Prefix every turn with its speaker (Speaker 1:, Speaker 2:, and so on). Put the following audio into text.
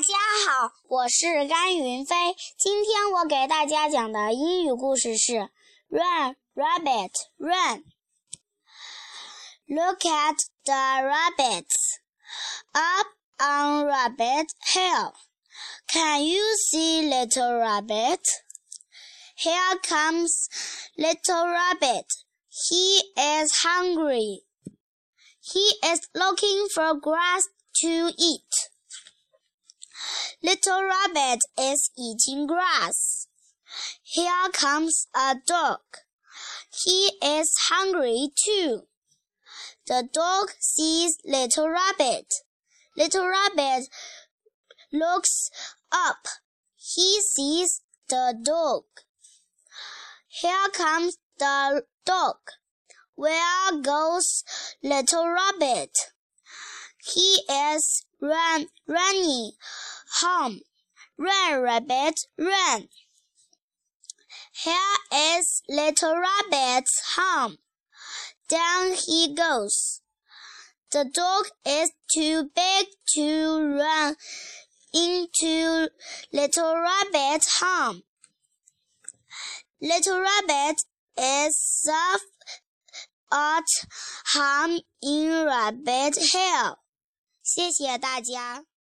Speaker 1: 大家好，我是甘云飞。今天我给大家讲的英语故事是《Run, Rabbit, Run》。Look at the rabbits up on Rabbit Hill. Can you see Little Rabbit? Here comes Little Rabbit. He is hungry. He is looking for grass to eat. Little Rabbit is eating grass. Here comes a dog. He is hungry too. The dog sees Little Rabbit. Little Rabbit looks up. He sees the dog. Here comes the dog. Where goes Little Rabbit? He is run, running home. Run, rabbit, run. Here is little rabbit's home. Down he goes. The dog is too big to run into little rabbit's home. Little rabbit is safe at home in Rabbit Hill. 谢谢大家。